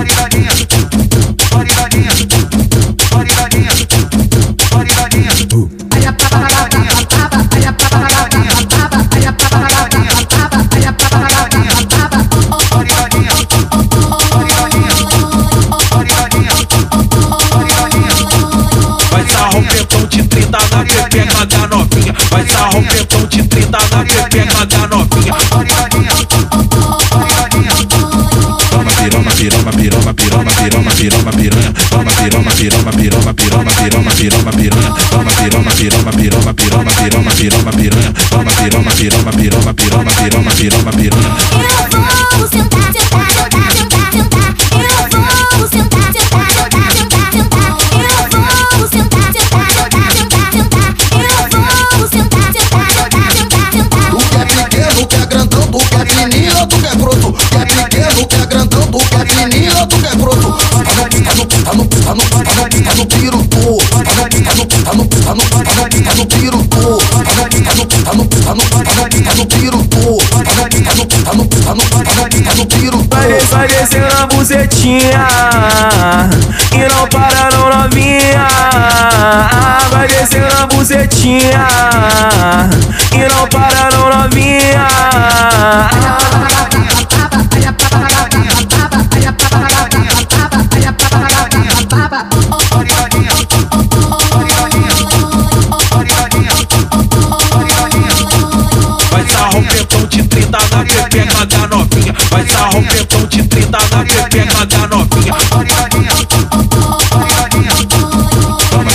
body like me. Piroma, piranha. Toma piroma, piroma, piroma, piroma, piroma, piroma, piranha. Toma piroma, piroma, piroma, piroma, piroma, piroma, piranha. Toma piroma, piroma, piroma, piroma, piroma, piroma. No, tá no, no, tá no, tá no piro, tu. Vai, des- vai descendo a bucetinha E não para não novinha Vai descendo a bucetinha E não para não novinha 30 na pepeca da novinha. Vai sarrompetão de 30 na pepeca da novinha.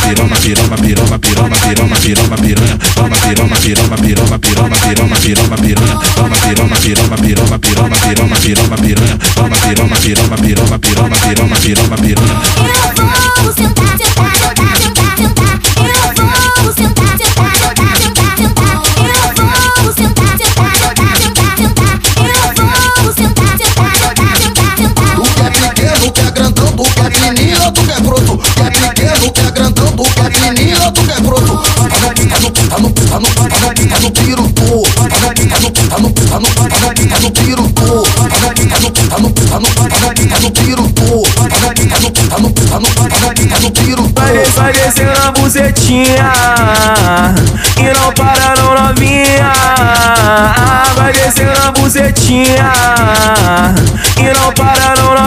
Piroma, piroma, piroma, piroma, piroma, piroma, piranha. Toma piroma, piroma, piroma, piroma, piroma, piroma, piranha. Toma piroma, piroma, piroma, piroma, piroma, piroma, piranha. Toma piroma, piroma, piroma, piroma, piroma, piroma, piranha. Eu vou sentar, no, no no, no, no, no, no, no no, no, no, no, no, Vai, des- tu. vai descendo a bucetinha E não para não novinha Vai descendo a bucetinha E não para não novinha